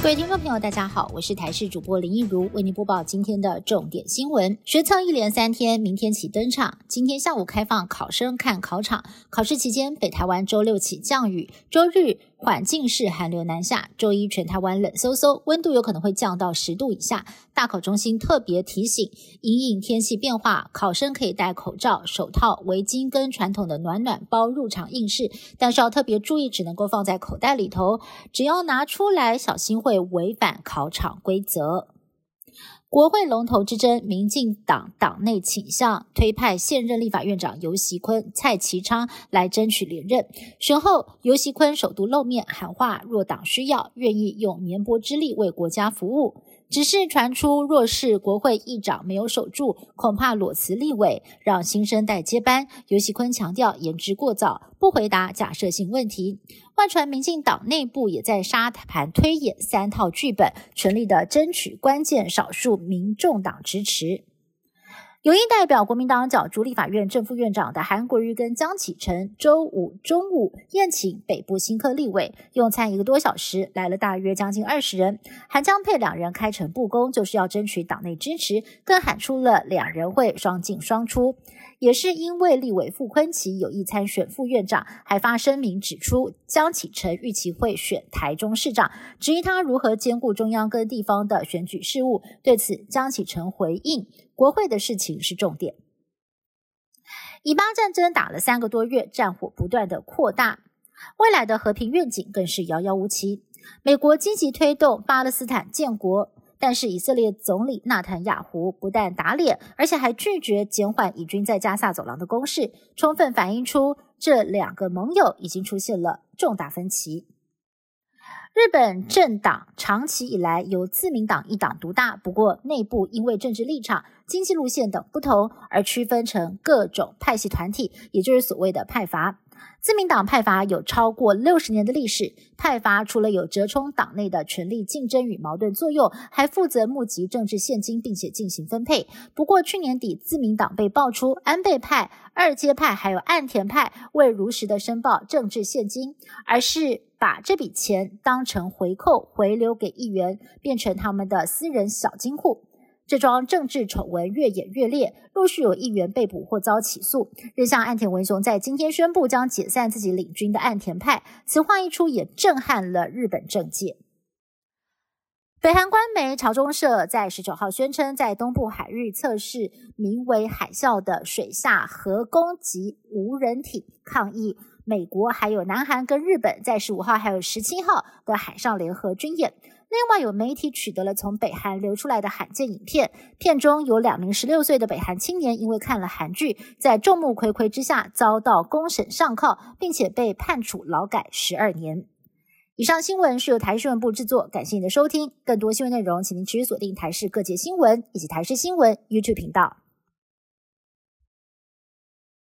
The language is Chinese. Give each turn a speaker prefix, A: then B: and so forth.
A: 各位听众朋友，大家好，我是台视主播林一如，为您播报今天的重点新闻。学测一连三天，明天起登场。今天下午开放考生看考场，考试期间，北台湾周六起降雨，周日。缓进式寒流南下，周一全台湾冷飕飕，温度有可能会降到十度以下。大考中心特别提醒，因应天气变化，考生可以戴口罩、手套、围巾跟传统的暖暖包入场应试，但是要特别注意，只能够放在口袋里头，只要拿出来，小心会违反考场规则。国会龙头之争，民进党党内倾向推派现任立法院长游锡坤、蔡其昌来争取连任。随后，游锡坤首度露面喊话：若党需要，愿意用绵薄之力为国家服务。只是传出，若是国会议长没有守住，恐怕裸辞立委，让新生代接班。尤喜坤强调言之过早，不回答假设性问题。外传民进党内部也在沙盘推演三套剧本，全力的争取关键少数民众党支持。有意代表国民党角逐立法院正副院长的韩国瑜跟江启臣，周五中午宴请北部新科立委用餐一个多小时，来了大约将近二十人。韩江配两人开诚布公，就是要争取党内支持，更喊出了两人会双进双出。也是因为立委傅昆奇有意参选副院长，还发声明指出江启臣预期会选台中市长，质疑他如何兼顾中央跟地方的选举事务。对此，江启臣回应：国会的事情是重点。以巴战争打了三个多月，战火不断的扩大，未来的和平愿景更是遥遥无期。美国积极推动巴勒斯坦建国。但是以色列总理纳坦雅胡不但打脸，而且还拒绝减缓以军在加萨走廊的攻势，充分反映出这两个盟友已经出现了重大分歧。日本政党长期以来由自民党一党独大，不过内部因为政治立场、经济路线等不同而区分成各种派系团体，也就是所谓的派阀。自民党派阀有超过六十年的历史，派阀除了有折冲党内的权力竞争与矛盾作用，还负责募集政治现金，并且进行分配。不过去年底，自民党被爆出安倍派、二阶派还有岸田派未如实的申报政治现金，而是把这笔钱当成回扣回流给议员，变成他们的私人小金库。这桩政治丑闻越演越烈，陆续有议员被捕或遭起诉。日向岸田文雄在今天宣布将解散自己领军的岸田派，此话一出，也震撼了日本政界。北韩官媒朝中社在十九号宣称，在东部海域测试名为“海啸”的水下核攻击无人艇，抗议美国、还有南韩跟日本在十五号还有十七号的海上联合军演。另外，有媒体取得了从北韩流出来的罕见影片，片中有两名十六岁的北韩青年，因为看了韩剧，在众目睽睽之下遭到公审上铐，并且被判处劳改十二年。以上新闻是由台视新闻部制作，感谢您的收听。更多新闻内容，请您持续锁定台视各界新闻以及台视新闻 YouTube 频道。